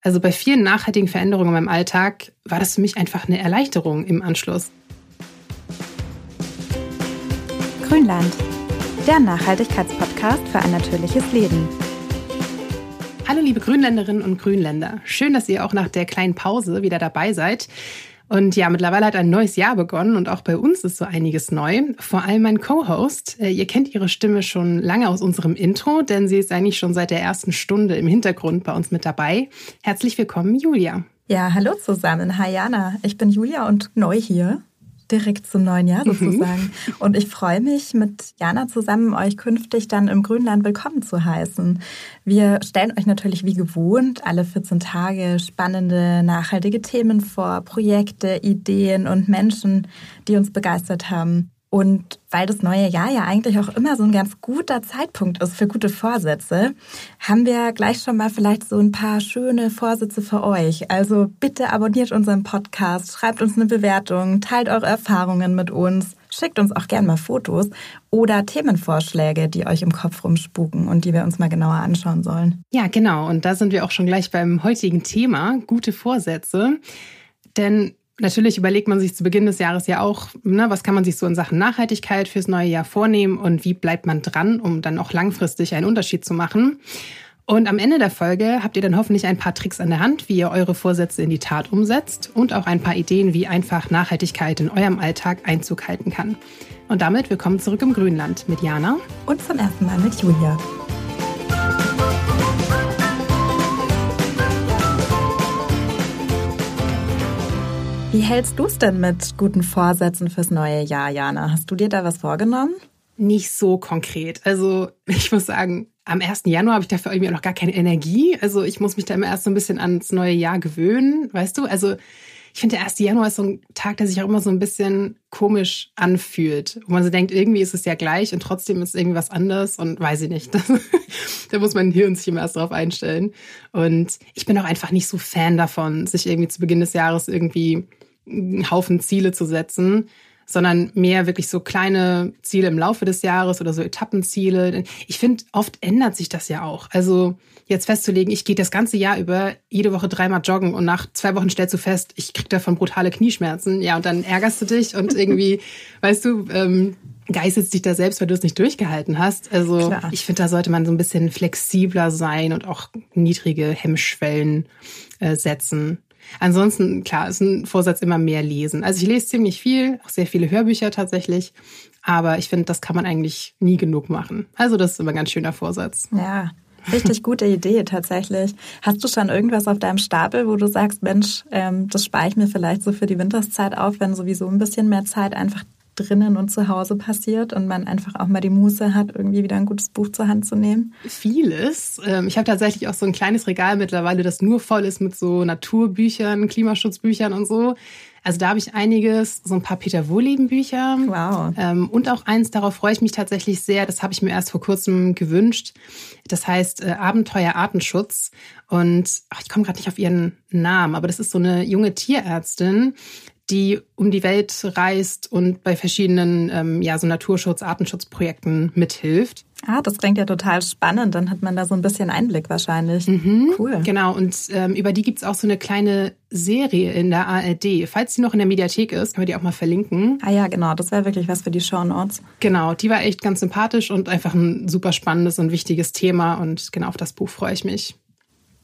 Also bei vielen nachhaltigen Veränderungen in meinem Alltag war das für mich einfach eine Erleichterung im Anschluss. Grünland, der Nachhaltigkeitspodcast für ein natürliches Leben. Hallo liebe Grünländerinnen und Grünländer. Schön, dass ihr auch nach der kleinen Pause wieder dabei seid. Und ja, mittlerweile hat ein neues Jahr begonnen und auch bei uns ist so einiges neu. Vor allem mein Co-Host. Äh, ihr kennt ihre Stimme schon lange aus unserem Intro, denn sie ist eigentlich schon seit der ersten Stunde im Hintergrund bei uns mit dabei. Herzlich willkommen, Julia. Ja, hallo zusammen. Hi Jana. Ich bin Julia und neu hier direkt zum neuen Jahr mhm. sozusagen. Mhm. Und ich freue mich, mit Jana zusammen euch künftig dann im Grünland willkommen zu heißen. Wir stellen euch natürlich wie gewohnt alle 14 Tage spannende, nachhaltige Themen vor, Projekte, Ideen und Menschen, die uns begeistert haben. Und weil das neue Jahr ja eigentlich auch immer so ein ganz guter Zeitpunkt ist für gute Vorsätze, haben wir gleich schon mal vielleicht so ein paar schöne Vorsätze für euch. Also bitte abonniert unseren Podcast, schreibt uns eine Bewertung, teilt eure Erfahrungen mit uns, schickt uns auch gerne mal Fotos oder Themenvorschläge, die euch im Kopf rumspuken und die wir uns mal genauer anschauen sollen. Ja, genau. Und da sind wir auch schon gleich beim heutigen Thema, gute Vorsätze. Denn Natürlich überlegt man sich zu Beginn des Jahres ja auch, ne, was kann man sich so in Sachen Nachhaltigkeit fürs neue Jahr vornehmen und wie bleibt man dran, um dann auch langfristig einen Unterschied zu machen. Und am Ende der Folge habt ihr dann hoffentlich ein paar Tricks an der Hand, wie ihr eure Vorsätze in die Tat umsetzt und auch ein paar Ideen, wie einfach Nachhaltigkeit in eurem Alltag Einzug halten kann. Und damit willkommen zurück im Grünland mit Jana und zum ersten Mal mit Julia. Wie hältst du es denn mit guten Vorsätzen fürs neue Jahr, Jana? Hast du dir da was vorgenommen? Nicht so konkret. Also ich muss sagen, am 1. Januar habe ich dafür irgendwie noch gar keine Energie. Also ich muss mich da immer erst so ein bisschen ans neue Jahr gewöhnen, weißt du? Also ich finde, der 1. Januar ist so ein Tag, der sich auch immer so ein bisschen komisch anfühlt. Wo man so denkt, irgendwie ist es ja gleich und trotzdem ist irgendwie was anderes und weiß ich nicht. da muss mein Hirn sich immer erst drauf einstellen. Und ich bin auch einfach nicht so Fan davon, sich irgendwie zu Beginn des Jahres irgendwie einen Haufen Ziele zu setzen, sondern mehr wirklich so kleine Ziele im Laufe des Jahres oder so Etappenziele. Ich finde, oft ändert sich das ja auch. Also jetzt festzulegen, ich gehe das ganze Jahr über jede Woche dreimal joggen und nach zwei Wochen stellst du fest, ich krieg davon brutale Knieschmerzen. Ja, und dann ärgerst du dich und irgendwie, weißt du, ähm, geißelst dich da selbst, weil du es nicht durchgehalten hast. Also Klar. ich finde, da sollte man so ein bisschen flexibler sein und auch niedrige Hemmschwellen äh, setzen. Ansonsten, klar, ist ein Vorsatz immer mehr lesen. Also ich lese ziemlich viel, auch sehr viele Hörbücher tatsächlich. Aber ich finde, das kann man eigentlich nie genug machen. Also das ist immer ein ganz schöner Vorsatz. Ja, Richtig gute Idee tatsächlich. Hast du schon irgendwas auf deinem Stapel, wo du sagst, Mensch, ähm, das spare ich mir vielleicht so für die Winterszeit auf, wenn sowieso ein bisschen mehr Zeit einfach drinnen und zu Hause passiert und man einfach auch mal die Muße hat, irgendwie wieder ein gutes Buch zur Hand zu nehmen? Vieles. Ähm, ich habe tatsächlich auch so ein kleines Regal mittlerweile, das nur voll ist mit so Naturbüchern, Klimaschutzbüchern und so. Also da habe ich einiges, so ein paar Peter Wohleben-Bücher. Wow. Ähm, und auch eins, darauf freue ich mich tatsächlich sehr. Das habe ich mir erst vor kurzem gewünscht. Das heißt äh, Abenteuer Artenschutz. Und ach, ich komme gerade nicht auf ihren Namen, aber das ist so eine junge Tierärztin, die um die Welt reist und bei verschiedenen ähm, ja, so Naturschutz-, Artenschutzprojekten mithilft. Ah, das klingt ja total spannend. Dann hat man da so ein bisschen Einblick wahrscheinlich. Mhm, cool. Genau, und ähm, über die gibt's auch so eine kleine Serie in der ARD. Falls sie noch in der Mediathek ist, können wir die auch mal verlinken. Ah ja, genau, das wäre wirklich was für die Show Notes. Genau, die war echt ganz sympathisch und einfach ein super spannendes und wichtiges Thema. Und genau auf das Buch freue ich mich.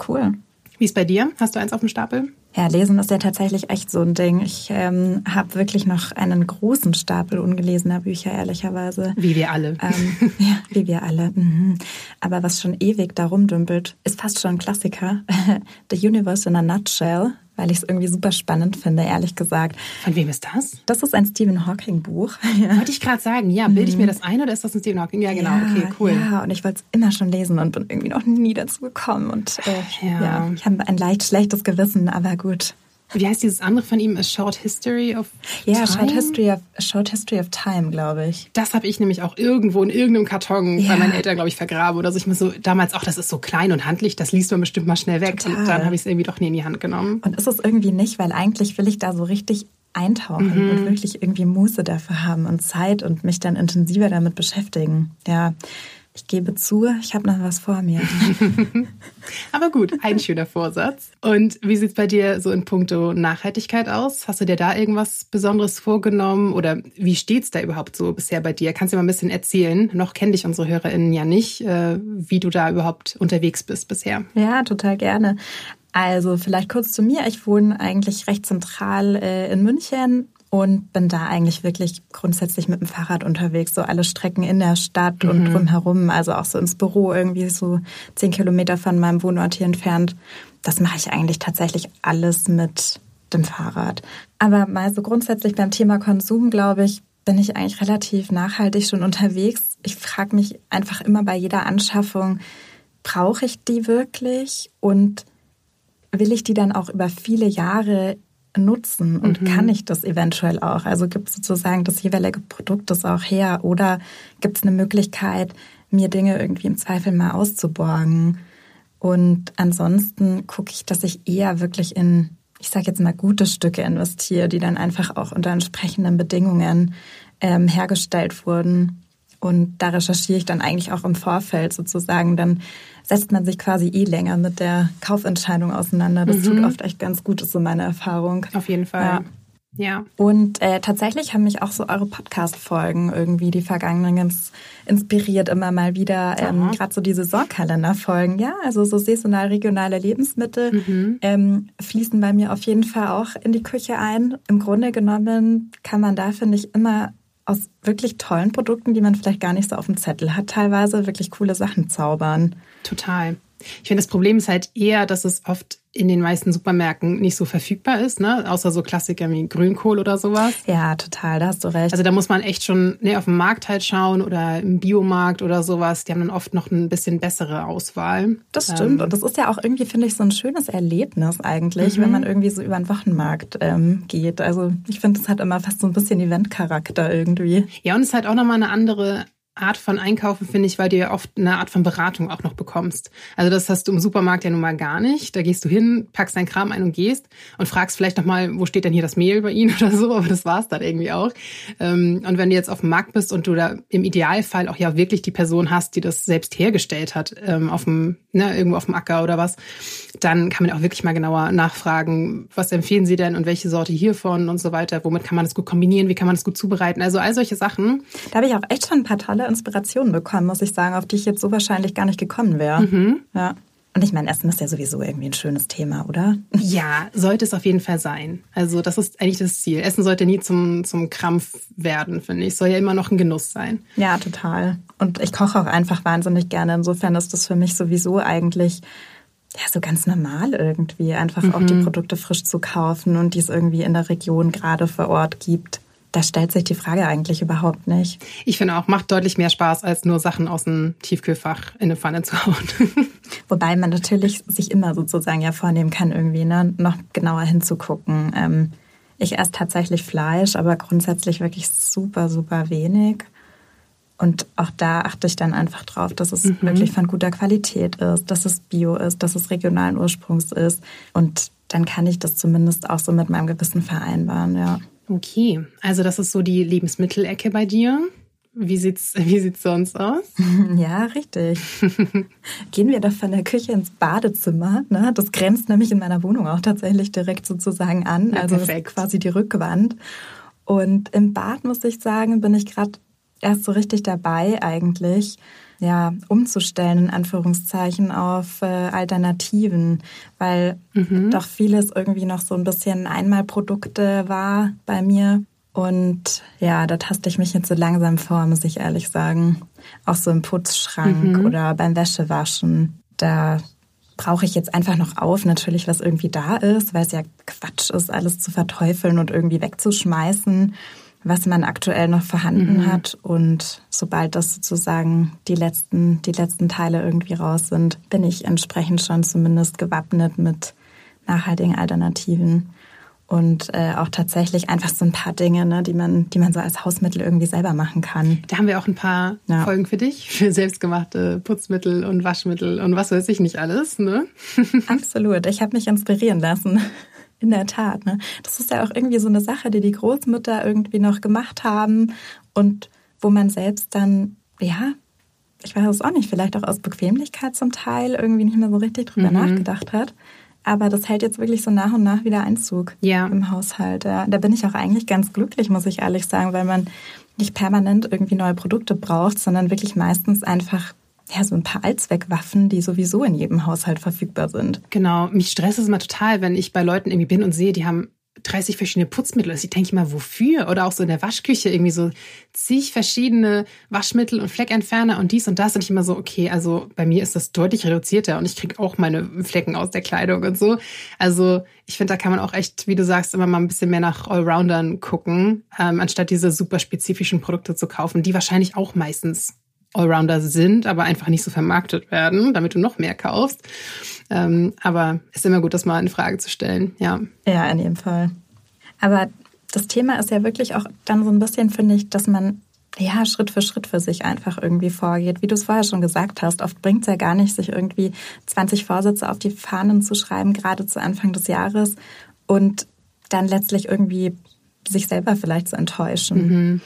Cool. Wie ist bei dir? Hast du eins auf dem Stapel? Ja, Lesen ist ja tatsächlich echt so ein Ding. Ich ähm, habe wirklich noch einen großen Stapel ungelesener Bücher, ehrlicherweise. Wie wir alle. Ähm, ja, wie wir alle. Mhm. Aber was schon ewig darum dümpelt, ist fast schon ein Klassiker. The Universe in a Nutshell weil ich es irgendwie super spannend finde, ehrlich gesagt. Von wem ist das? Das ist ein Stephen Hawking Buch. Wollte ich gerade sagen, ja, bilde ich mir mhm. das ein oder ist das ein Stephen Hawking? Ja, genau, ja, okay, cool. Ja, und ich wollte es immer schon lesen und bin irgendwie noch nie dazu gekommen. Und äh, ja. ja, ich habe ein leicht schlechtes Gewissen, aber gut. Wie heißt dieses andere von ihm? A Short History of ja, Time? Short History of, A Short History of Time, glaube ich. Das habe ich nämlich auch irgendwo in irgendeinem Karton ja. bei meinen Eltern, glaube ich, vergraben. Oder so. Ich mir so damals auch, das ist so klein und handlich, das liest man bestimmt mal schnell weg. Total. Und dann habe ich es irgendwie doch nie in die Hand genommen. Und ist es irgendwie nicht, weil eigentlich will ich da so richtig eintauchen mhm. und wirklich irgendwie Muße dafür haben und Zeit und mich dann intensiver damit beschäftigen. Ja, Ich gebe zu, ich habe noch was vor mir. Aber gut, ein schöner Vorsatz. Und wie sieht es bei dir so in puncto Nachhaltigkeit aus? Hast du dir da irgendwas Besonderes vorgenommen oder wie steht es da überhaupt so bisher bei dir? Kannst du mal ein bisschen erzählen? Noch kennen dich unsere HörerInnen ja nicht, äh, wie du da überhaupt unterwegs bist bisher. Ja, total gerne. Also vielleicht kurz zu mir. Ich wohne eigentlich recht zentral äh, in München und bin da eigentlich wirklich grundsätzlich mit dem Fahrrad unterwegs, so alle Strecken in der Stadt mhm. und drumherum, also auch so ins Büro irgendwie so zehn Kilometer von meinem Wohnort hier entfernt. Das mache ich eigentlich tatsächlich alles mit dem Fahrrad. Aber mal so grundsätzlich beim Thema Konsum, glaube ich, bin ich eigentlich relativ nachhaltig schon unterwegs. Ich frage mich einfach immer bei jeder Anschaffung, brauche ich die wirklich und will ich die dann auch über viele Jahre nutzen und mhm. kann ich das eventuell auch? Also gibt es sozusagen das jeweilige Produkt das auch her oder gibt es eine Möglichkeit, mir Dinge irgendwie im Zweifel mal auszuborgen? Und ansonsten gucke ich, dass ich eher wirklich in, ich sage jetzt mal, gute Stücke investiere, die dann einfach auch unter entsprechenden Bedingungen ähm, hergestellt wurden. Und da recherchiere ich dann eigentlich auch im Vorfeld sozusagen. Dann setzt man sich quasi eh länger mit der Kaufentscheidung auseinander. Das mhm. tut oft echt ganz gut, ist so meine Erfahrung. Auf jeden Fall. Ja. Ja. Und äh, tatsächlich haben mich auch so eure Podcast-Folgen irgendwie die vergangenen ganz inspiriert, immer mal wieder. Ähm, Gerade so die Saisonkalender-Folgen, ja, also so saisonal regionale Lebensmittel mhm. ähm, fließen bei mir auf jeden Fall auch in die Küche ein. Im Grunde genommen kann man da, finde ich, immer aus wirklich tollen Produkten, die man vielleicht gar nicht so auf dem Zettel hat, teilweise wirklich coole Sachen zaubern. Total. Ich finde, das Problem ist halt eher, dass es oft in den meisten Supermärkten nicht so verfügbar ist, ne? Außer so Klassiker wie Grünkohl oder sowas. Ja, total, da hast du recht. Also da muss man echt schon ne, auf dem Markt halt schauen oder im Biomarkt oder sowas. Die haben dann oft noch ein bisschen bessere Auswahl. Das stimmt. Ähm, und das ist ja auch irgendwie, finde ich, so ein schönes Erlebnis eigentlich, mhm. wenn man irgendwie so über den Wochenmarkt ähm, geht. Also ich finde, das hat immer fast so ein bisschen Eventcharakter irgendwie. Ja, und es ist halt auch nochmal eine andere Art von Einkaufen, finde ich, weil du ja oft eine Art von Beratung auch noch bekommst. Also das hast du im Supermarkt ja nun mal gar nicht. Da gehst du hin, packst deinen Kram ein und gehst und fragst vielleicht nochmal, wo steht denn hier das Mehl bei Ihnen oder so, aber das war's dann irgendwie auch. Ähm, und wenn du jetzt auf dem Markt bist und du da im Idealfall auch ja wirklich die Person hast, die das selbst hergestellt hat, ähm, auf dem, ne, irgendwo auf dem Acker oder was, dann kann man auch wirklich mal genauer nachfragen, was empfehlen Sie denn und welche Sorte hiervon und so weiter, womit kann man das gut kombinieren, wie kann man das gut zubereiten, also all solche Sachen. Da habe ich auch echt schon ein paar tolle Inspirationen bekommen, muss ich sagen, auf die ich jetzt so wahrscheinlich gar nicht gekommen wäre. Mhm. Ja. Und ich meine, Essen ist ja sowieso irgendwie ein schönes Thema, oder? Ja, sollte es auf jeden Fall sein. Also das ist eigentlich das Ziel. Essen sollte nie zum, zum Krampf werden, finde ich. Soll ja immer noch ein Genuss sein. Ja, total. Und ich koche auch einfach wahnsinnig gerne. Insofern ist das für mich sowieso eigentlich ja, so ganz normal irgendwie, einfach mhm. auch die mhm. Produkte frisch zu kaufen und die es irgendwie in der Region gerade vor Ort gibt. Da stellt sich die Frage eigentlich überhaupt nicht. Ich finde auch, macht deutlich mehr Spaß, als nur Sachen aus dem Tiefkühlfach in eine Pfanne zu hauen. Wobei man natürlich sich immer sozusagen ja vornehmen kann, irgendwie ne, noch genauer hinzugucken. Ähm, ich esse tatsächlich Fleisch, aber grundsätzlich wirklich super, super wenig. Und auch da achte ich dann einfach drauf, dass es mhm. wirklich von guter Qualität ist, dass es bio ist, dass es regionalen Ursprungs ist. Und dann kann ich das zumindest auch so mit meinem Gewissen vereinbaren, ja. Okay, also das ist so die Lebensmittelecke bei dir. Wie sieht's, wie sieht's sonst aus? Ja, richtig. Gehen wir doch von der Küche ins Badezimmer. Ne? Das grenzt nämlich in meiner Wohnung auch tatsächlich direkt sozusagen an. Ja, also quasi die Rückwand. Und im Bad muss ich sagen, bin ich gerade erst so richtig dabei eigentlich, ja, umzustellen, in Anführungszeichen, auf äh, Alternativen, weil mhm. doch vieles irgendwie noch so ein bisschen Einmalprodukte war bei mir. Und ja, da taste ich mich jetzt so langsam vor, muss ich ehrlich sagen. Auch so im Putzschrank mhm. oder beim Wäschewaschen. Da brauche ich jetzt einfach noch auf, natürlich, was irgendwie da ist, weil es ja Quatsch ist, alles zu verteufeln und irgendwie wegzuschmeißen was man aktuell noch vorhanden mhm. hat. Und sobald das sozusagen die letzten, die letzten Teile irgendwie raus sind, bin ich entsprechend schon zumindest gewappnet mit nachhaltigen Alternativen. Und äh, auch tatsächlich einfach so ein paar Dinge, ne, die man, die man so als Hausmittel irgendwie selber machen kann. Da haben wir auch ein paar ja. Folgen für dich, für selbstgemachte Putzmittel und Waschmittel und was weiß ich nicht alles. Ne? Absolut. Ich habe mich inspirieren lassen. In der Tat. Ne? Das ist ja auch irgendwie so eine Sache, die die Großmütter irgendwie noch gemacht haben und wo man selbst dann, ja, ich weiß es auch nicht, vielleicht auch aus Bequemlichkeit zum Teil irgendwie nicht mehr so richtig drüber mhm. nachgedacht hat. Aber das hält jetzt wirklich so nach und nach wieder Einzug ja. im Haushalt. Ja. Da bin ich auch eigentlich ganz glücklich, muss ich ehrlich sagen, weil man nicht permanent irgendwie neue Produkte braucht, sondern wirklich meistens einfach ja, so ein paar Allzweckwaffen, die sowieso in jedem Haushalt verfügbar sind. Genau. Mich stresst es immer total, wenn ich bei Leuten irgendwie bin und sehe, die haben 30 verschiedene Putzmittel. Also ich denke immer, wofür? Oder auch so in der Waschküche irgendwie so zig verschiedene Waschmittel und Fleckentferner und dies und das. Und ich immer so, okay, also bei mir ist das deutlich reduzierter und ich kriege auch meine Flecken aus der Kleidung und so. Also ich finde, da kann man auch echt, wie du sagst, immer mal ein bisschen mehr nach Allroundern gucken, ähm, anstatt diese super spezifischen Produkte zu kaufen, die wahrscheinlich auch meistens Allrounder sind, aber einfach nicht so vermarktet werden, damit du noch mehr kaufst. Ähm, aber ist immer gut, das mal in Frage zu stellen, ja. Ja, in jedem Fall. Aber das Thema ist ja wirklich auch dann so ein bisschen, finde ich, dass man ja Schritt für Schritt für sich einfach irgendwie vorgeht. Wie du es vorher schon gesagt hast, oft bringt es ja gar nicht, sich irgendwie 20 Vorsätze auf die Fahnen zu schreiben, gerade zu Anfang des Jahres und dann letztlich irgendwie sich selber vielleicht zu enttäuschen. Mhm.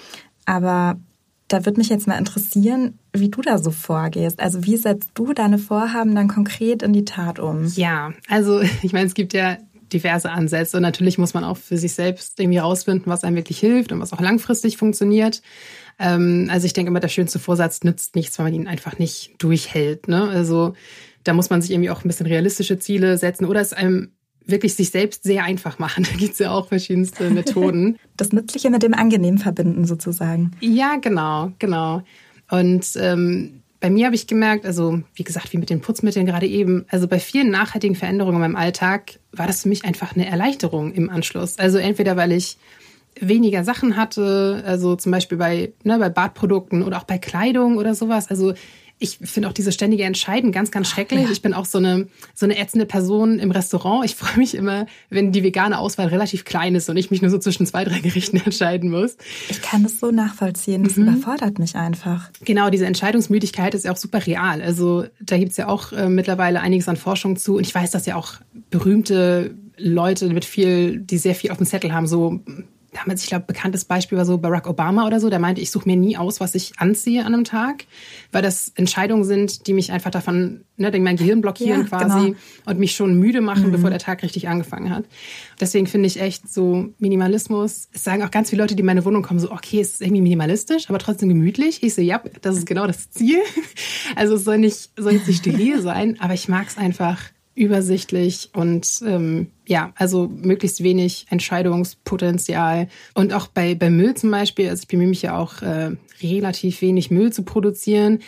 Aber da würde mich jetzt mal interessieren, wie du da so vorgehst. Also wie setzt du deine Vorhaben dann konkret in die Tat um? Ja, also ich meine, es gibt ja diverse Ansätze und natürlich muss man auch für sich selbst irgendwie rausfinden, was einem wirklich hilft und was auch langfristig funktioniert. Ähm, also ich denke immer, der schönste Vorsatz nützt nichts, wenn man ihn einfach nicht durchhält. Ne? Also da muss man sich irgendwie auch ein bisschen realistische Ziele setzen oder es einem wirklich sich selbst sehr einfach machen. Da gibt es ja auch verschiedenste Methoden. Das Nützliche mit dem Angenehm verbinden sozusagen. Ja, genau, genau. Und ähm, bei mir habe ich gemerkt, also wie gesagt, wie mit den Putzmitteln gerade eben, also bei vielen nachhaltigen Veränderungen in meinem Alltag war das für mich einfach eine Erleichterung im Anschluss. Also entweder weil ich weniger Sachen hatte, also zum Beispiel bei, ne, bei Badprodukten oder auch bei Kleidung oder sowas. Also ich finde auch diese ständige Entscheiden ganz, ganz schrecklich. Ja. Ich bin auch so eine, so eine ätzende Person im Restaurant. Ich freue mich immer, wenn die vegane Auswahl relativ klein ist und ich mich nur so zwischen zwei, drei Gerichten entscheiden muss. Ich kann das so nachvollziehen. Das mhm. überfordert mich einfach. Genau, diese Entscheidungsmüdigkeit ist ja auch super real. Also da gibt's ja auch äh, mittlerweile einiges an Forschung zu. Und ich weiß, dass ja auch berühmte Leute mit viel, die sehr viel auf dem Zettel haben, so damals, ich glaube, bekanntes Beispiel war so Barack Obama oder so, der meinte, ich suche mir nie aus, was ich anziehe an einem Tag, weil das Entscheidungen sind, die mich einfach davon, ne, mein Gehirn blockieren ja, quasi genau. und mich schon müde machen, mhm. bevor der Tag richtig angefangen hat. Deswegen finde ich echt so Minimalismus, es sagen auch ganz viele Leute, die in meine Wohnung kommen, so, okay, es ist irgendwie minimalistisch, aber trotzdem gemütlich. Ich so, ja, das ist genau das Ziel. Also es soll nicht, soll jetzt nicht steril sein, aber ich mag es einfach übersichtlich und ähm, ja, also möglichst wenig Entscheidungspotenzial. Und auch bei, bei Müll zum Beispiel, also ich bemühe mich ja auch äh, relativ wenig Müll zu produzieren.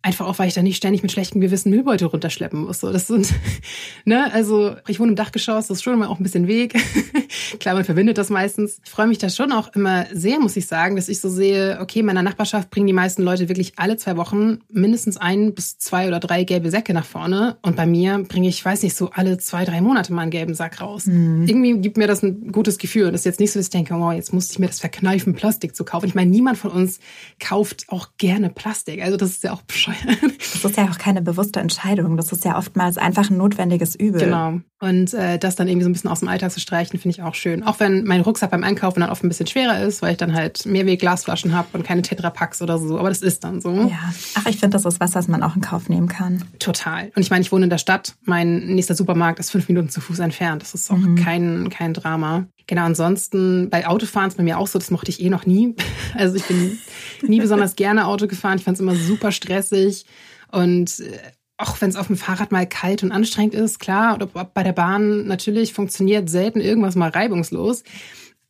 Einfach auch, weil ich da nicht ständig mit schlechtem Gewissen Müllbeutel runterschleppen muss. So, das sind, ne, also ich wohne im Dachgeschoss, das ist schon immer auch ein bisschen Weg. Klar, man verbindet das meistens. Ich freue mich da schon auch immer sehr, muss ich sagen, dass ich so sehe, okay, in meiner Nachbarschaft bringen die meisten Leute wirklich alle zwei Wochen mindestens ein bis zwei oder drei gelbe Säcke nach vorne. Und bei mir bringe ich, weiß nicht, so alle zwei, drei Monate mal einen gelben Sack raus. Mhm. Irgendwie gibt mir das ein gutes Gefühl. Und das ist jetzt nicht so, dass ich denke, oh, jetzt musste ich mir das verkneifen, Plastik zu kaufen. Ich meine, niemand von uns kauft auch gerne Plastik. Also das ist ja auch bescheuert. Das ist ja auch keine bewusste Entscheidung. Das ist ja oftmals einfach ein notwendiges Übel. Genau. Und äh, das dann irgendwie so ein bisschen aus dem Alltag zu streichen, finde ich auch schön. Auch wenn mein Rucksack beim Einkaufen dann oft ein bisschen schwerer ist, weil ich dann halt Mehrweg-Glasflaschen habe und keine Tetrapacks oder so. Aber das ist dann so. Ja. Ach, ich finde, das ist was, was man auch in Kauf nehmen kann. Total. Und ich meine, ich wohne in der Stadt. Mein nächster Supermarkt ist fünf Minuten zu Fuß entfernt. Das ist auch mhm. kein, kein Drama. Genau, ansonsten bei Autofahren ist bei mir auch so, das mochte ich eh noch nie. Also ich bin nie besonders gerne Auto gefahren. Ich fand es immer super stressig. Und äh, auch wenn es auf dem Fahrrad mal kalt und anstrengend ist, klar, oder bei der Bahn natürlich funktioniert selten irgendwas mal reibungslos.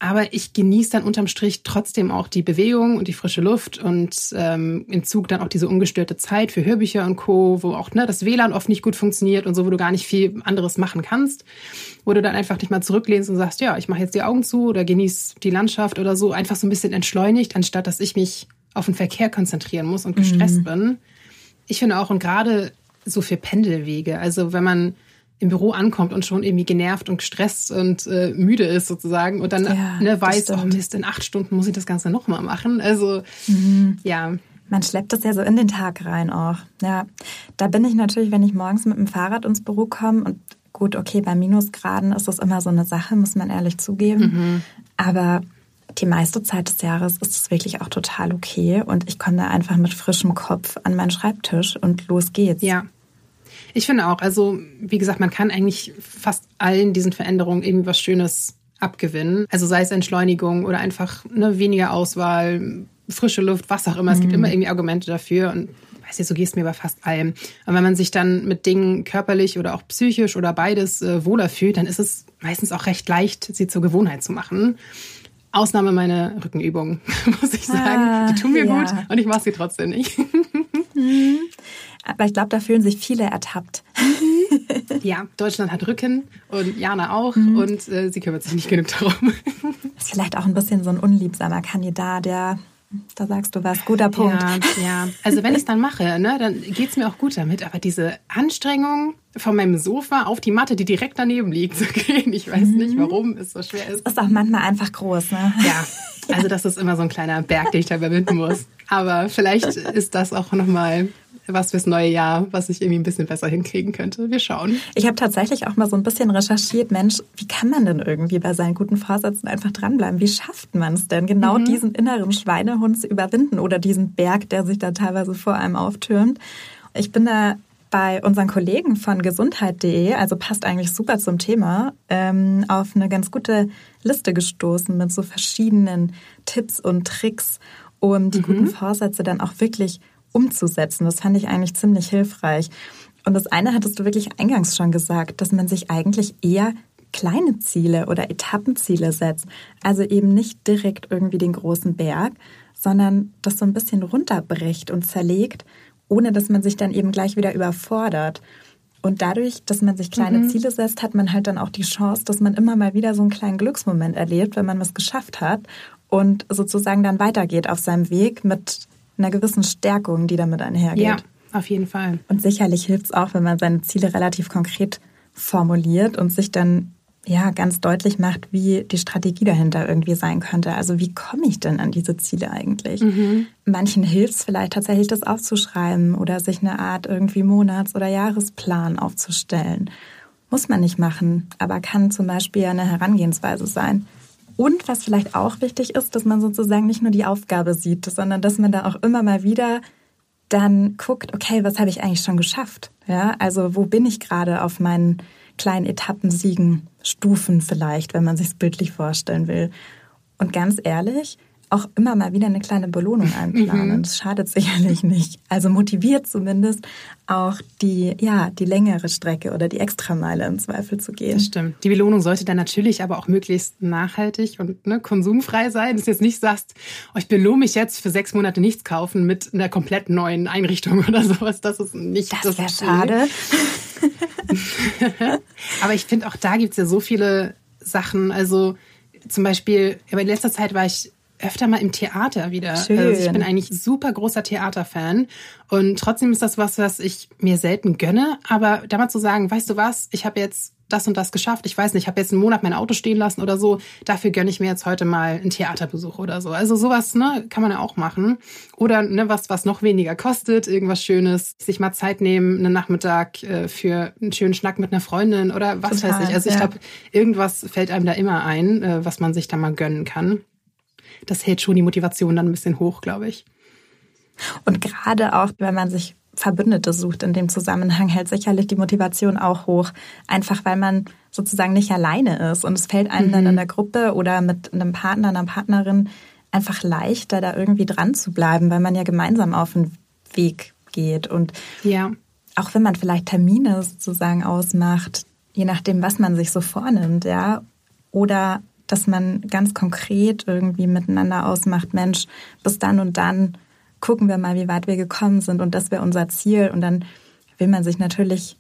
Aber ich genieße dann unterm Strich trotzdem auch die Bewegung und die frische Luft und ähm, im Zug dann auch diese ungestörte Zeit für Hörbücher und Co., wo auch ne, das WLAN oft nicht gut funktioniert und so, wo du gar nicht viel anderes machen kannst, wo du dann einfach nicht mal zurücklehnst und sagst, ja, ich mache jetzt die Augen zu oder genieß die Landschaft oder so, einfach so ein bisschen entschleunigt, anstatt dass ich mich auf den Verkehr konzentrieren muss und gestresst mhm. bin. Ich finde auch, und gerade so für Pendelwege, also wenn man im Büro ankommt und schon irgendwie genervt und gestresst und äh, müde ist sozusagen und dann ja, ne, weiß, oh Mist, in acht Stunden muss ich das Ganze nochmal machen. Also mhm. ja. Man schleppt das ja so in den Tag rein auch. Ja, da bin ich natürlich, wenn ich morgens mit dem Fahrrad ins Büro komme und gut, okay, bei Minusgraden ist das immer so eine Sache, muss man ehrlich zugeben. Mhm. Aber die meiste Zeit des Jahres ist es wirklich auch total okay und ich komme da einfach mit frischem Kopf an meinen Schreibtisch und los geht's. Ja. Ich finde auch, also wie gesagt, man kann eigentlich fast allen diesen Veränderungen irgendwie was Schönes abgewinnen. Also sei es Entschleunigung oder einfach ne, weniger Auswahl, frische Luft, was auch immer. Es gibt mhm. immer irgendwie Argumente dafür und weiß nicht, so gehst du mir bei fast allem. Und wenn man sich dann mit Dingen körperlich oder auch psychisch oder beides äh, wohler fühlt, dann ist es meistens auch recht leicht, sie zur Gewohnheit zu machen. Ausnahme meine Rückenübungen, muss ich sagen. Ah, die tun mir ja. gut und ich mache sie trotzdem nicht. Mhm. Aber ich glaube, da fühlen sich viele ertappt. ja, Deutschland hat Rücken und Jana auch mhm. und äh, sie kümmert sich nicht genug darum. Ist vielleicht auch ein bisschen so ein unliebsamer Kandidat, der da sagst du was, guter Punkt. Ja, ja. also wenn ich es dann mache, ne, dann geht es mir auch gut damit. Aber diese Anstrengung von meinem Sofa auf die Matte, die direkt daneben liegt, zu gehen, ich weiß nicht, mhm. warum es so schwer ist. Ist auch manchmal einfach groß, ne? Ja, also das ist immer so ein kleiner Berg, den ich da überwinden muss. Aber vielleicht ist das auch nochmal was fürs neue Jahr, was ich irgendwie ein bisschen besser hinkriegen könnte. Wir schauen. Ich habe tatsächlich auch mal so ein bisschen recherchiert, Mensch, wie kann man denn irgendwie bei seinen guten Vorsätzen einfach dranbleiben? Wie schafft man es denn, genau mhm. diesen inneren Schweinehund zu überwinden oder diesen Berg, der sich da teilweise vor einem auftürmt? Ich bin da bei unseren Kollegen von gesundheit.de, also passt eigentlich super zum Thema, ähm, auf eine ganz gute Liste gestoßen mit so verschiedenen Tipps und Tricks, um die mhm. guten Vorsätze dann auch wirklich umzusetzen. Das fand ich eigentlich ziemlich hilfreich. Und das eine hattest du wirklich eingangs schon gesagt, dass man sich eigentlich eher kleine Ziele oder Etappenziele setzt. Also eben nicht direkt irgendwie den großen Berg, sondern das so ein bisschen runterbricht und zerlegt, ohne dass man sich dann eben gleich wieder überfordert. Und dadurch, dass man sich kleine mhm. Ziele setzt, hat man halt dann auch die Chance, dass man immer mal wieder so einen kleinen Glücksmoment erlebt, wenn man was geschafft hat und sozusagen dann weitergeht auf seinem Weg mit einer gewissen Stärkung, die damit einhergeht. Ja, auf jeden Fall. Und sicherlich hilft es auch, wenn man seine Ziele relativ konkret formuliert und sich dann ja ganz deutlich macht, wie die Strategie dahinter irgendwie sein könnte. Also wie komme ich denn an diese Ziele eigentlich? Mhm. Manchen hilft es vielleicht tatsächlich, das aufzuschreiben oder sich eine Art irgendwie Monats- oder Jahresplan aufzustellen. Muss man nicht machen, aber kann zum Beispiel eine Herangehensweise sein. Und was vielleicht auch wichtig ist, dass man sozusagen nicht nur die Aufgabe sieht, sondern dass man da auch immer mal wieder dann guckt, okay, was habe ich eigentlich schon geschafft? Ja, also wo bin ich gerade auf meinen kleinen Etappensiegen, Stufen vielleicht, wenn man sich bildlich vorstellen will. Und ganz ehrlich, auch immer mal wieder eine kleine Belohnung einplanen. Mhm. Das schadet sicherlich nicht. Also motiviert zumindest auch die, ja, die längere Strecke oder die Extrameile im Zweifel zu gehen. Das stimmt. Die Belohnung sollte dann natürlich aber auch möglichst nachhaltig und ne, konsumfrei sein. Dass du jetzt nicht sagst, oh, ich belohne mich jetzt für sechs Monate nichts kaufen mit einer komplett neuen Einrichtung oder sowas. Das ist nicht das. Das wäre schade. aber ich finde auch da gibt es ja so viele Sachen. Also zum Beispiel, in letzter Zeit war ich öfter mal im Theater wieder. Schön. Also ich bin eigentlich super großer Theaterfan und trotzdem ist das was, was ich mir selten gönne. Aber da mal zu sagen, weißt du was, ich habe jetzt das und das geschafft. Ich weiß nicht, ich habe jetzt einen Monat mein Auto stehen lassen oder so. Dafür gönne ich mir jetzt heute mal einen Theaterbesuch oder so. Also sowas, ne, kann man ja auch machen. Oder ne, was, was noch weniger kostet, irgendwas Schönes, sich mal Zeit nehmen, einen Nachmittag äh, für einen schönen Schnack mit einer Freundin oder was Total, weiß ich. Also ich ja. glaube, irgendwas fällt einem da immer ein, äh, was man sich da mal gönnen kann das hält schon die Motivation dann ein bisschen hoch, glaube ich. Und gerade auch, wenn man sich Verbündete sucht in dem Zusammenhang, hält sicherlich die Motivation auch hoch. Einfach weil man sozusagen nicht alleine ist. Und es fällt einem mhm. dann in der Gruppe oder mit einem Partner, einer Partnerin einfach leichter, da irgendwie dran zu bleiben, weil man ja gemeinsam auf den Weg geht. Und ja. auch wenn man vielleicht Termine sozusagen ausmacht, je nachdem, was man sich so vornimmt, ja, oder dass man ganz konkret irgendwie miteinander ausmacht, Mensch, bis dann und dann gucken wir mal, wie weit wir gekommen sind und das wäre unser Ziel. Und dann will man sich natürlich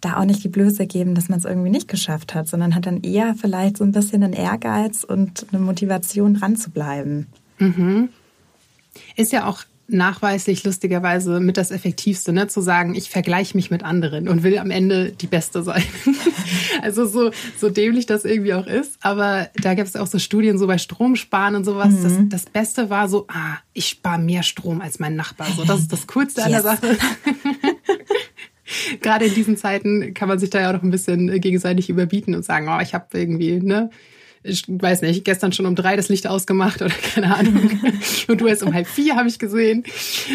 da auch nicht die Blöße geben, dass man es irgendwie nicht geschafft hat, sondern hat dann eher vielleicht so ein bisschen einen Ehrgeiz und eine Motivation dran zu bleiben. Mhm. Ist ja auch nachweislich lustigerweise mit das Effektivste, ne? zu sagen, ich vergleiche mich mit anderen und will am Ende die Beste sein. also so, so dämlich das irgendwie auch ist. Aber da gibt es auch so Studien so bei Stromsparen und sowas. Mhm. Das, das Beste war so, ah, ich spare mehr Strom als mein Nachbar. So, das ist das Coolste an der Sache. Gerade in diesen Zeiten kann man sich da ja auch noch ein bisschen gegenseitig überbieten und sagen, oh, ich habe irgendwie, ne? Ich weiß nicht, gestern schon um drei das Licht ausgemacht oder keine Ahnung. Und du erst um halb vier, habe ich gesehen.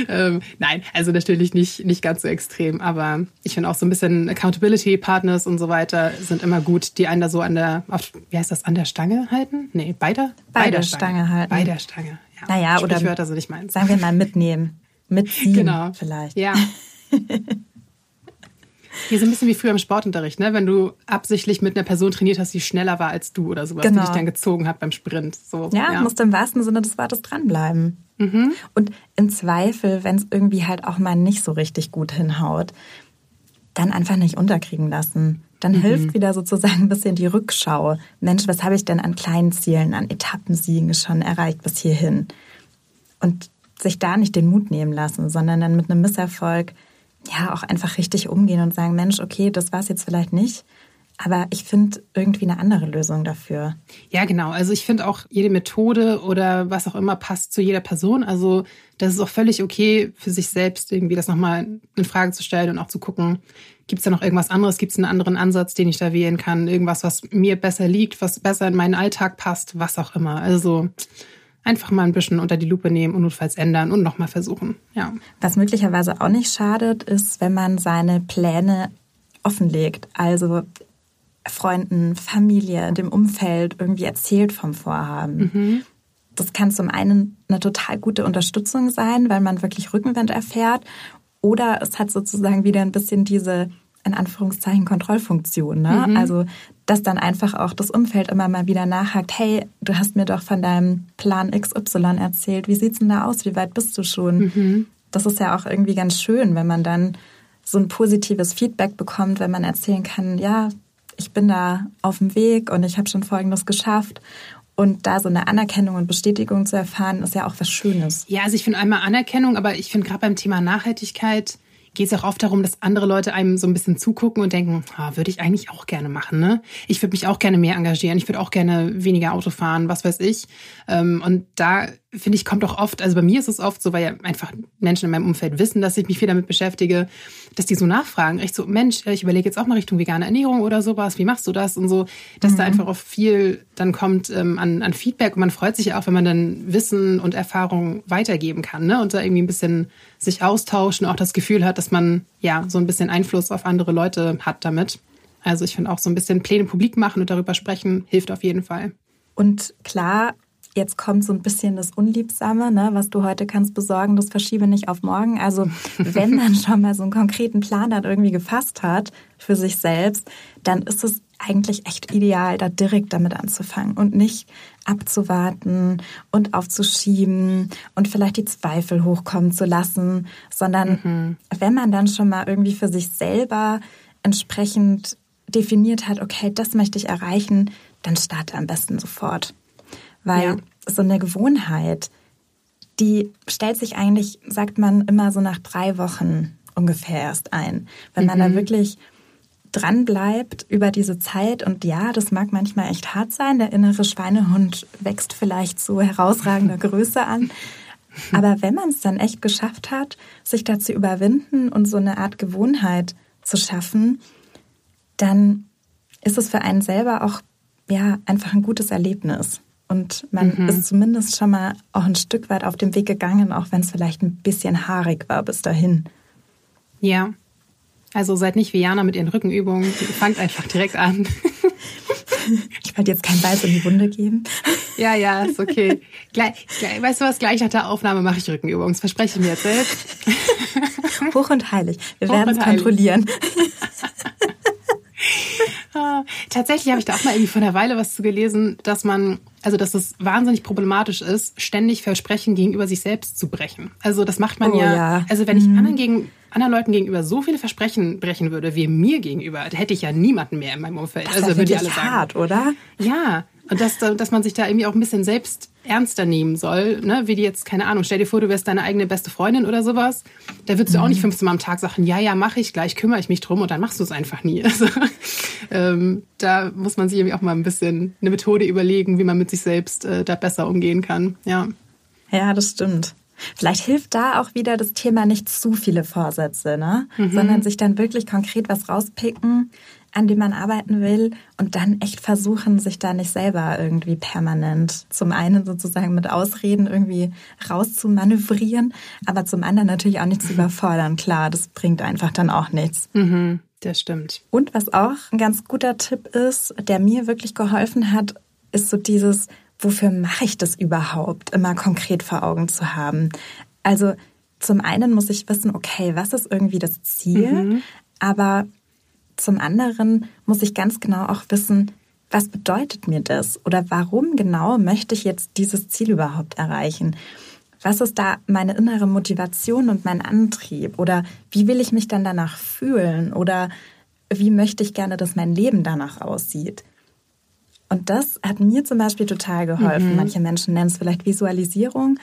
Ähm, nein, also natürlich nicht, nicht ganz so extrem, aber ich finde auch so ein bisschen Accountability-Partners und so weiter sind immer gut, die einen da so an der, auf, wie heißt das, an der Stange halten? Nee, bei der? Bei, bei der Stange. Stange halten. Bei der Stange, ja. Naja, oder Wörter sind nicht meins. Sagen wir mal mitnehmen. Mitziehen genau. vielleicht. Ja. Hier so ein bisschen wie früher im Sportunterricht, ne? Wenn du absichtlich mit einer Person trainiert hast, die schneller war als du oder sowas, genau. die dich dann gezogen hat beim Sprint. So, ja, ja. musst im wahrsten Sinne des Wortes dranbleiben. Mhm. Und im Zweifel, wenn es irgendwie halt auch mal nicht so richtig gut hinhaut, dann einfach nicht unterkriegen lassen. Dann mhm. hilft wieder sozusagen ein bisschen die Rückschau. Mensch, was habe ich denn an kleinen Zielen, an Etappensiegen schon erreicht bis hierhin? Und sich da nicht den Mut nehmen lassen, sondern dann mit einem Misserfolg ja auch einfach richtig umgehen und sagen, Mensch, okay, das war es jetzt vielleicht nicht, aber ich finde irgendwie eine andere Lösung dafür. Ja, genau. Also ich finde auch jede Methode oder was auch immer passt zu jeder Person. Also das ist auch völlig okay für sich selbst irgendwie das nochmal in Frage zu stellen und auch zu gucken, gibt es da noch irgendwas anderes? Gibt es einen anderen Ansatz, den ich da wählen kann? Irgendwas, was mir besser liegt, was besser in meinen Alltag passt, was auch immer. Also einfach mal ein bisschen unter die Lupe nehmen und notfalls ändern und nochmal versuchen. Ja. Was möglicherweise auch nicht schadet, ist, wenn man seine Pläne offenlegt. Also Freunden, Familie, dem Umfeld irgendwie erzählt vom Vorhaben. Mhm. Das kann zum einen eine total gute Unterstützung sein, weil man wirklich Rückenwind erfährt. Oder es hat sozusagen wieder ein bisschen diese in Anführungszeichen Kontrollfunktion. Ne? Mhm. Also, dass dann einfach auch das Umfeld immer mal wieder nachhakt, hey, du hast mir doch von deinem Plan XY erzählt, wie sieht's denn da aus, wie weit bist du schon? Mhm. Das ist ja auch irgendwie ganz schön, wenn man dann so ein positives Feedback bekommt, wenn man erzählen kann, ja, ich bin da auf dem Weg und ich habe schon Folgendes geschafft. Und da so eine Anerkennung und Bestätigung zu erfahren, ist ja auch was Schönes. Ja, also ich finde einmal Anerkennung, aber ich finde gerade beim Thema Nachhaltigkeit geht es auch oft darum, dass andere Leute einem so ein bisschen zugucken und denken, ah, würde ich eigentlich auch gerne machen. Ne? Ich würde mich auch gerne mehr engagieren, ich würde auch gerne weniger Auto fahren, was weiß ich. Ähm, und da finde ich, kommt auch oft, also bei mir ist es oft so, weil ja einfach Menschen in meinem Umfeld wissen, dass ich mich viel damit beschäftige, dass die so nachfragen, echt so, Mensch, ich überlege jetzt auch mal Richtung vegane Ernährung oder sowas, wie machst du das und so, dass mhm. da einfach auch viel dann kommt ähm, an, an Feedback und man freut sich ja auch, wenn man dann Wissen und Erfahrung weitergeben kann ne? und da irgendwie ein bisschen sich austauschen, auch das Gefühl hat, dass man ja so ein bisschen Einfluss auf andere Leute hat damit. Also ich finde auch so ein bisschen Pläne publik machen und darüber sprechen hilft auf jeden Fall. Und klar, Jetzt kommt so ein bisschen das Unliebsame, ne? was du heute kannst besorgen, das verschiebe nicht auf morgen. Also wenn man schon mal so einen konkreten Plan dann irgendwie gefasst hat für sich selbst, dann ist es eigentlich echt ideal, da direkt damit anzufangen und nicht abzuwarten und aufzuschieben und vielleicht die Zweifel hochkommen zu lassen, sondern mhm. wenn man dann schon mal irgendwie für sich selber entsprechend definiert hat, okay, das möchte ich erreichen, dann starte am besten sofort. Weil ja. so eine Gewohnheit, die stellt sich eigentlich, sagt man, immer so nach drei Wochen ungefähr erst ein. Wenn man mhm. da wirklich dran bleibt über diese Zeit und ja, das mag manchmal echt hart sein. Der innere Schweinehund wächst vielleicht zu herausragender Größe an. Aber wenn man es dann echt geschafft hat, sich da zu überwinden und so eine Art Gewohnheit zu schaffen, dann ist es für einen selber auch ja einfach ein gutes Erlebnis. Und man mhm. ist zumindest schon mal auch ein Stück weit auf dem Weg gegangen, auch wenn es vielleicht ein bisschen haarig war bis dahin. Ja. Also seid nicht wie Jana mit ihren Rückenübungen. Fangt einfach direkt an. Ich wollte jetzt keinen Beiß in die Wunde geben. Ja, ja, ist okay. Gleich, gleich, weißt du was, gleich nach der Aufnahme mache ich Rückenübungen. Das verspreche ich mir jetzt selbst. Hoch und heilig. Wir werden es kontrollieren. Tatsächlich habe ich da auch mal irgendwie vor einer Weile was zu gelesen, dass man, also dass es wahnsinnig problematisch ist, ständig Versprechen gegenüber sich selbst zu brechen. Also das macht man oh, ja, ja, Also wenn ich mhm. anderen, gegen, anderen Leuten gegenüber so viele Versprechen brechen würde, wie mir gegenüber, hätte ich ja niemanden mehr in meinem Umfeld. Das also würde ich alle sagen. hart, oder? Ja. Und dass, dass man sich da irgendwie auch ein bisschen selbst ernster nehmen soll, ne? wie die jetzt, keine Ahnung, stell dir vor, du wärst deine eigene beste Freundin oder sowas, da würdest du mhm. auch nicht 15 Mal am Tag sagen, ja, ja, mache ich gleich, kümmere ich mich drum und dann machst du es einfach nie. Also, ähm, da muss man sich irgendwie auch mal ein bisschen eine Methode überlegen, wie man mit sich selbst äh, da besser umgehen kann. Ja. Ja, das stimmt. Vielleicht hilft da auch wieder das Thema nicht zu viele Vorsätze, ne? Mhm. sondern sich dann wirklich konkret was rauspicken, an dem man arbeiten will und dann echt versuchen, sich da nicht selber irgendwie permanent zum einen sozusagen mit Ausreden irgendwie rauszumanövrieren, aber zum anderen natürlich auch nicht zu überfordern. Klar, das bringt einfach dann auch nichts. Mhm, das stimmt. Und was auch ein ganz guter Tipp ist, der mir wirklich geholfen hat, ist so dieses, wofür mache ich das überhaupt, immer konkret vor Augen zu haben. Also zum einen muss ich wissen, okay, was ist irgendwie das Ziel? Mhm. Aber zum anderen muss ich ganz genau auch wissen, was bedeutet mir das? Oder warum genau möchte ich jetzt dieses Ziel überhaupt erreichen? Was ist da meine innere Motivation und mein Antrieb? Oder wie will ich mich dann danach fühlen? Oder wie möchte ich gerne, dass mein Leben danach aussieht? Und das hat mir zum Beispiel total geholfen. Mhm. Manche Menschen nennen es vielleicht Visualisierung.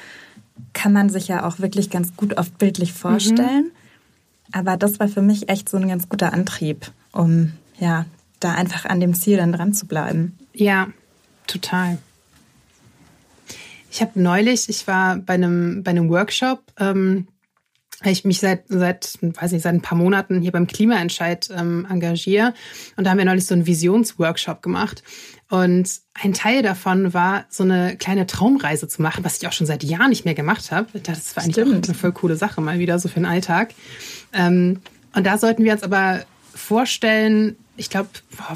Kann man sich ja auch wirklich ganz gut oft bildlich vorstellen. Mhm. Aber das war für mich echt so ein ganz guter Antrieb, um ja da einfach an dem Ziel dann dran zu bleiben. Ja, total. Ich habe neulich, ich war bei einem bei einem Workshop, ähm, ich mich seit seit weiß nicht seit ein paar Monaten hier beim Klimaentscheid ähm, engagiere und da haben wir neulich so einen Visionsworkshop gemacht und ein Teil davon war, so eine kleine Traumreise zu machen, was ich auch schon seit Jahren nicht mehr gemacht habe. Das war eigentlich Stimmt. auch eine voll coole Sache, mal wieder so für den Alltag. Ähm, und da sollten wir uns aber vorstellen, ich glaube,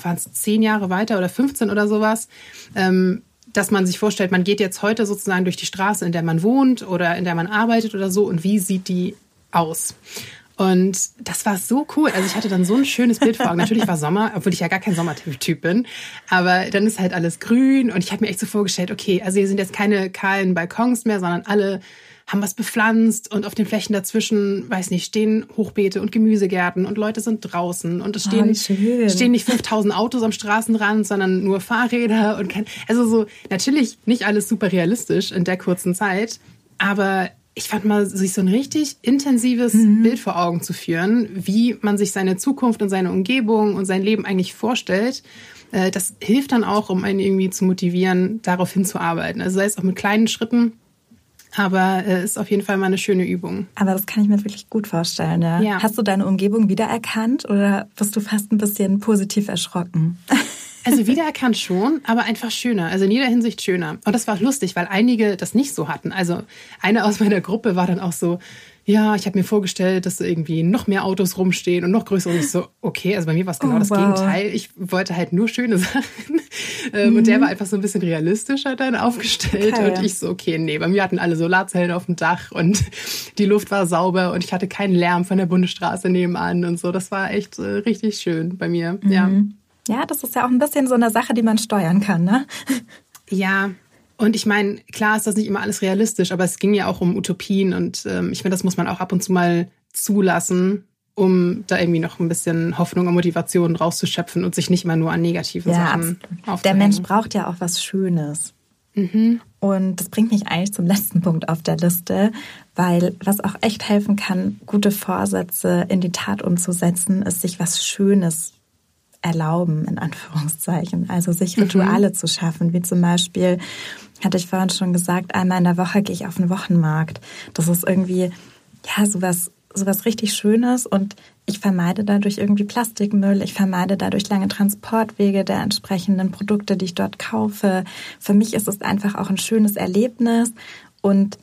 waren es zehn Jahre weiter oder 15 oder sowas, ähm, dass man sich vorstellt, man geht jetzt heute sozusagen durch die Straße, in der man wohnt oder in der man arbeitet oder so und wie sieht die aus? Und das war so cool. Also ich hatte dann so ein schönes Bild vor Augen. Natürlich war Sommer, obwohl ich ja gar kein Sommertyp bin. Aber dann ist halt alles grün und ich habe mir echt so vorgestellt, okay, also hier sind jetzt keine kahlen Balkons mehr, sondern alle haben was bepflanzt und auf den Flächen dazwischen, weiß nicht, stehen Hochbeete und Gemüsegärten und Leute sind draußen und es stehen, oh, stehen nicht 5000 Autos am Straßenrand, sondern nur Fahrräder und kein, also so, natürlich nicht alles super realistisch in der kurzen Zeit, aber ich fand mal, sich so ein richtig intensives mhm. Bild vor Augen zu führen, wie man sich seine Zukunft und seine Umgebung und sein Leben eigentlich vorstellt. Äh, das hilft dann auch, um einen irgendwie zu motivieren, darauf hinzuarbeiten. Also sei es auch mit kleinen Schritten, aber äh, ist auf jeden Fall mal eine schöne Übung. Aber das kann ich mir wirklich gut vorstellen. Ja. ja. Hast du deine Umgebung wiedererkannt oder bist du fast ein bisschen positiv erschrocken? Also wiedererkannt schon, aber einfach schöner. Also in jeder Hinsicht schöner. Und das war lustig, weil einige das nicht so hatten. Also eine aus meiner Gruppe war dann auch so, ja, ich habe mir vorgestellt, dass da irgendwie noch mehr Autos rumstehen und noch größer. Und ich so, okay, also bei mir war es genau oh, das wow. Gegenteil. Ich wollte halt nur schöne Sachen. Mhm. Und der mhm. war einfach so ein bisschen realistischer dann aufgestellt. Okay. Und ich so, okay, nee, bei mir hatten alle Solarzellen auf dem Dach und die Luft war sauber und ich hatte keinen Lärm von der Bundesstraße nebenan und so. Das war echt äh, richtig schön bei mir, mhm. ja. Ja, das ist ja auch ein bisschen so eine Sache, die man steuern kann, ne? Ja, und ich meine, klar ist das nicht immer alles realistisch, aber es ging ja auch um Utopien und ähm, ich finde, das muss man auch ab und zu mal zulassen, um da irgendwie noch ein bisschen Hoffnung und Motivation rauszuschöpfen und sich nicht immer nur an negativen ja, Sachen aufzuhängen. Der Mensch braucht ja auch was Schönes. Mhm. Und das bringt mich eigentlich zum letzten Punkt auf der Liste, weil was auch echt helfen kann, gute Vorsätze in die Tat umzusetzen, ist sich was Schönes erlauben, in Anführungszeichen. Also sich mhm. Rituale mhm. zu schaffen, wie zum Beispiel, hatte ich vorhin schon gesagt, einmal in der Woche gehe ich auf den Wochenmarkt. Das ist irgendwie, ja, sowas, sowas richtig Schönes und ich vermeide dadurch irgendwie Plastikmüll, ich vermeide dadurch lange Transportwege der entsprechenden Produkte, die ich dort kaufe. Für mich ist es einfach auch ein schönes Erlebnis und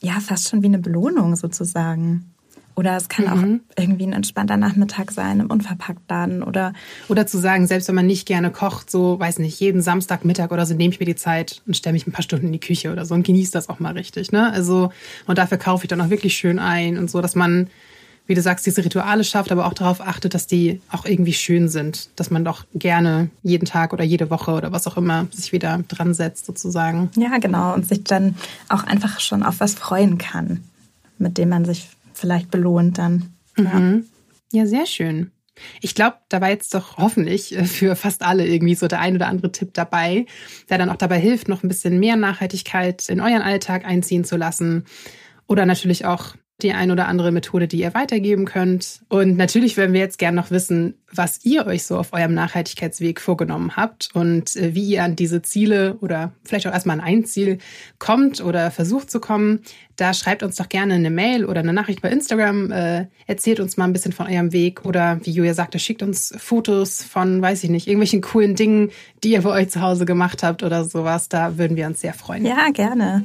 ja, fast schon wie eine Belohnung sozusagen. Oder es kann mhm. auch irgendwie ein entspannter Nachmittag sein im Unverpacktladen oder. Oder zu sagen, selbst wenn man nicht gerne kocht, so, weiß nicht, jeden Samstagmittag oder so nehme ich mir die Zeit und stelle mich ein paar Stunden in die Küche oder so und genieße das auch mal richtig, ne? Also, und dafür kaufe ich dann auch wirklich schön ein und so, dass man, wie du sagst, diese Rituale schafft, aber auch darauf achtet, dass die auch irgendwie schön sind, dass man doch gerne jeden Tag oder jede Woche oder was auch immer sich wieder dran setzt, sozusagen. Ja, genau. Und sich dann auch einfach schon auf was freuen kann, mit dem man sich vielleicht belohnt dann. Mhm. Ja, sehr schön. Ich glaube, da war jetzt doch hoffentlich äh, für fast alle irgendwie so der ein oder andere Tipp dabei, der dann auch dabei hilft, noch ein bisschen mehr Nachhaltigkeit in euren Alltag einziehen zu lassen. Oder natürlich auch die ein oder andere Methode, die ihr weitergeben könnt. Und natürlich würden wir jetzt gerne noch wissen, was ihr euch so auf eurem Nachhaltigkeitsweg vorgenommen habt und äh, wie ihr an diese Ziele oder vielleicht auch erstmal an ein Ziel kommt oder versucht zu kommen. Da schreibt uns doch gerne eine Mail oder eine Nachricht bei Instagram. Äh, erzählt uns mal ein bisschen von eurem Weg oder wie Julia sagte, schickt uns Fotos von, weiß ich nicht, irgendwelchen coolen Dingen, die ihr bei euch zu Hause gemacht habt oder sowas. Da würden wir uns sehr freuen. Ja, gerne.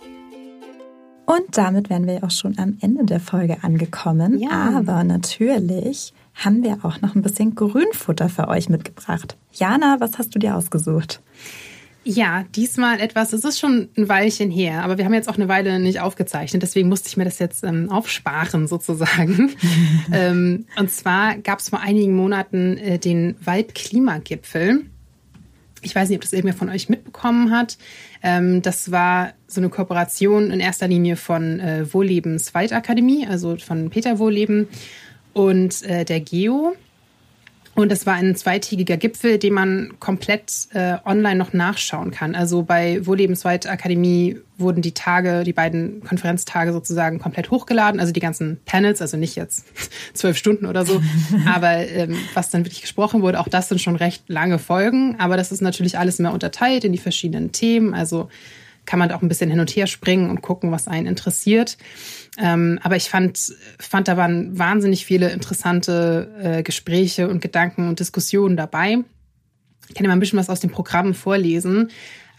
Und damit wären wir auch schon am Ende der Folge angekommen. Ja. Aber natürlich haben wir auch noch ein bisschen Grünfutter für euch mitgebracht. Jana, was hast du dir ausgesucht? Ja, diesmal etwas, es ist schon ein Weilchen her, aber wir haben jetzt auch eine Weile nicht aufgezeichnet, deswegen musste ich mir das jetzt ähm, aufsparen sozusagen. ähm, und zwar gab es vor einigen Monaten äh, den Waldklimagipfel. Ich weiß nicht, ob das irgendwer von euch mitbekommen hat. Ähm, das war so eine Kooperation in erster Linie von äh, Wohllebens Waldakademie, also von Peter Wohlleben und äh, der Geo. Und das war ein zweitägiger Gipfel, den man komplett äh, online noch nachschauen kann. Also bei Wohllebensweit Akademie wurden die Tage, die beiden Konferenztage sozusagen komplett hochgeladen. Also die ganzen Panels, also nicht jetzt zwölf Stunden oder so, aber ähm, was dann wirklich gesprochen wurde, auch das sind schon recht lange Folgen. Aber das ist natürlich alles mehr unterteilt in die verschiedenen Themen. Also kann man auch ein bisschen hin und her springen und gucken, was einen interessiert. Ähm, aber ich fand, fand, da waren wahnsinnig viele interessante äh, Gespräche und Gedanken und Diskussionen dabei. Ich kann dir mal ein bisschen was aus dem Programm vorlesen.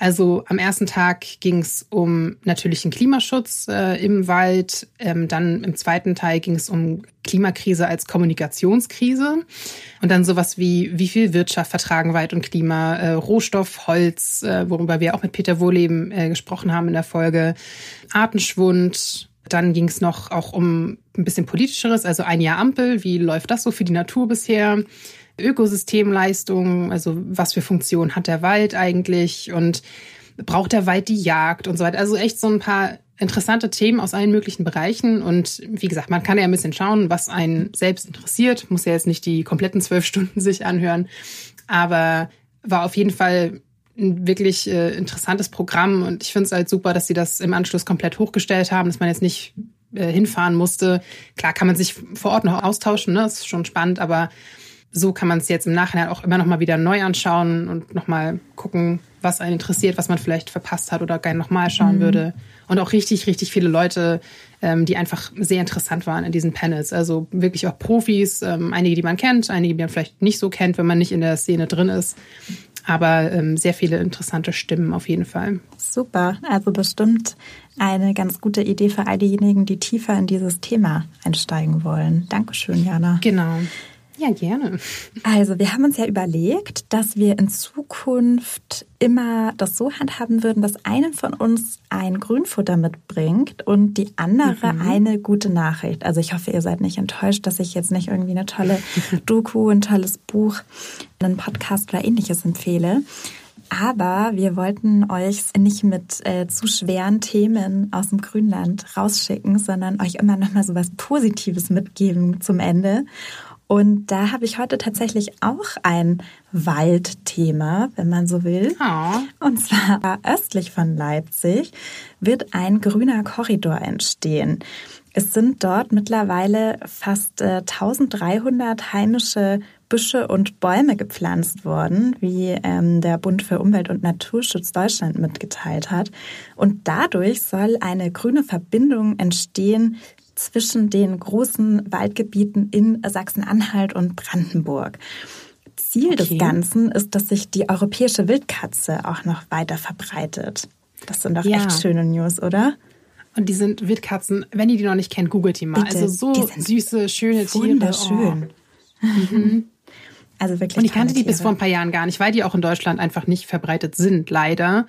Also am ersten Tag ging es um natürlichen Klimaschutz äh, im Wald. Ähm, dann im zweiten Teil ging es um Klimakrise als Kommunikationskrise. Und dann sowas wie, wie viel Wirtschaft vertragen Wald und Klima, äh, Rohstoff, Holz, äh, worüber wir auch mit Peter Wohleben äh, gesprochen haben in der Folge, Artenschwund. Dann ging es noch auch um ein bisschen politischeres, also ein Jahr Ampel. Wie läuft das so für die Natur bisher? Ökosystemleistung, also was für Funktion hat der Wald eigentlich und braucht der Wald die Jagd und so weiter. Also echt so ein paar interessante Themen aus allen möglichen Bereichen. Und wie gesagt, man kann ja ein bisschen schauen, was einen selbst interessiert. Muss ja jetzt nicht die kompletten zwölf Stunden sich anhören. Aber war auf jeden Fall ein wirklich äh, interessantes Programm. Und ich finde es halt super, dass sie das im Anschluss komplett hochgestellt haben, dass man jetzt nicht äh, hinfahren musste. Klar kann man sich vor Ort noch austauschen, ne? Das ist schon spannend, aber so kann man es jetzt im Nachhinein auch immer noch mal wieder neu anschauen und noch mal gucken, was einen interessiert, was man vielleicht verpasst hat oder gerne noch mal schauen mhm. würde. Und auch richtig, richtig viele Leute, ähm, die einfach sehr interessant waren in diesen Panels. Also wirklich auch Profis, ähm, einige, die man kennt, einige, die man vielleicht nicht so kennt, wenn man nicht in der Szene drin ist. Aber ähm, sehr viele interessante Stimmen auf jeden Fall. Super, also bestimmt eine ganz gute Idee für all diejenigen, die tiefer in dieses Thema einsteigen wollen. Dankeschön, Jana. Genau. Ja, gerne. Also, wir haben uns ja überlegt, dass wir in Zukunft immer das so handhaben würden, dass eine von uns ein Grünfutter mitbringt und die andere mhm. eine gute Nachricht. Also, ich hoffe, ihr seid nicht enttäuscht, dass ich jetzt nicht irgendwie eine tolle Doku, ein tolles Buch, einen Podcast oder ähnliches empfehle. Aber wir wollten euch nicht mit äh, zu schweren Themen aus dem Grünland rausschicken, sondern euch immer noch mal so was Positives mitgeben zum Ende. Und da habe ich heute tatsächlich auch ein Waldthema, wenn man so will. Oh. Und zwar östlich von Leipzig wird ein grüner Korridor entstehen. Es sind dort mittlerweile fast äh, 1300 heimische Büsche und Bäume gepflanzt worden, wie ähm, der Bund für Umwelt und Naturschutz Deutschland mitgeteilt hat. Und dadurch soll eine grüne Verbindung entstehen zwischen den großen Waldgebieten in Sachsen-Anhalt und Brandenburg. Ziel okay. des Ganzen ist, dass sich die europäische Wildkatze auch noch weiter verbreitet. Das sind doch ja. echt schöne News, oder? Und die sind Wildkatzen, wenn ihr die noch nicht kennt, googelt die mal. Bitte, also so süße, schöne Tiere. Wunderschön. Oh. Mhm. Also wirklich. Und ich kannte die bis vor ein paar Jahren gar nicht, weil die auch in Deutschland einfach nicht verbreitet sind, leider.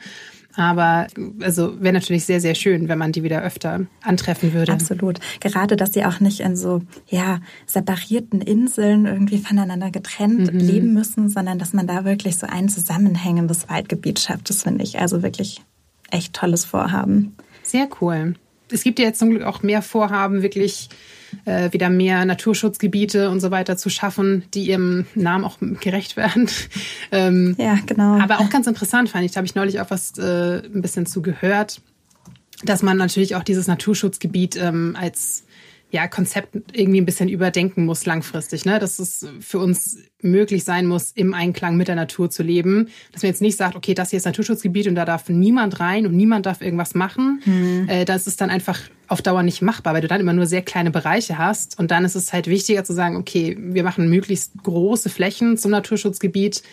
Aber also wäre natürlich sehr, sehr schön, wenn man die wieder öfter antreffen würde. Absolut. Gerade, dass sie auch nicht in so ja, separierten Inseln irgendwie voneinander getrennt mhm. leben müssen, sondern dass man da wirklich so ein zusammenhängendes Waldgebiet schafft. Das finde ich also wirklich echt tolles Vorhaben. Sehr cool. Es gibt ja jetzt zum Glück auch mehr Vorhaben, wirklich äh, wieder mehr Naturschutzgebiete und so weiter zu schaffen, die ihrem Namen auch gerecht werden. ähm, ja, genau. Aber auch ganz interessant fand ich, da habe ich neulich auch was äh, ein bisschen zu gehört, dass man natürlich auch dieses Naturschutzgebiet ähm, als ja, Konzept irgendwie ein bisschen überdenken muss langfristig, ne? Dass es für uns möglich sein muss, im Einklang mit der Natur zu leben. Dass man jetzt nicht sagt, okay, das hier ist Naturschutzgebiet und da darf niemand rein und niemand darf irgendwas machen. Mhm. Äh, das ist dann einfach auf Dauer nicht machbar, weil du dann immer nur sehr kleine Bereiche hast. Und dann ist es halt wichtiger zu sagen, okay, wir machen möglichst große Flächen zum Naturschutzgebiet,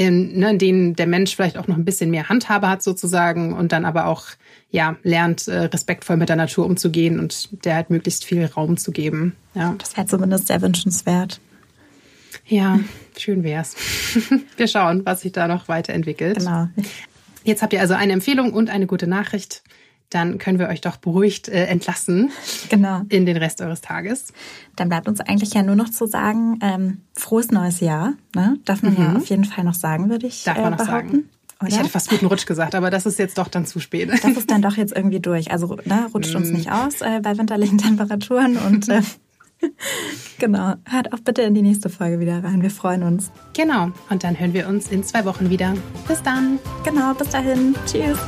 in, ne, in denen der Mensch vielleicht auch noch ein bisschen mehr Handhabe hat sozusagen und dann aber auch ja, lernt, äh, respektvoll mit der Natur umzugehen und der halt möglichst viel Raum zu geben. Ja. Das wäre zumindest sehr wünschenswert. Ja, schön wär's. Wir schauen, was sich da noch weiterentwickelt. Genau. Jetzt habt ihr also eine Empfehlung und eine gute Nachricht. Dann können wir euch doch beruhigt äh, entlassen genau. in den Rest eures Tages. Dann bleibt uns eigentlich ja nur noch zu sagen, ähm, frohes neues Jahr. Ne? Darf man mhm. ja auf jeden Fall noch sagen, würde ich Darf man äh, noch sagen. Oder? Ich hätte fast guten Rutsch gesagt, aber das ist jetzt doch dann zu spät. Das ist dann doch jetzt irgendwie durch. Also ne, rutscht uns mm. nicht aus äh, bei winterlichen Temperaturen und äh, genau. Hört auch bitte in die nächste Folge wieder rein. Wir freuen uns. Genau. Und dann hören wir uns in zwei Wochen wieder. Bis dann. Genau. Bis dahin. Tschüss.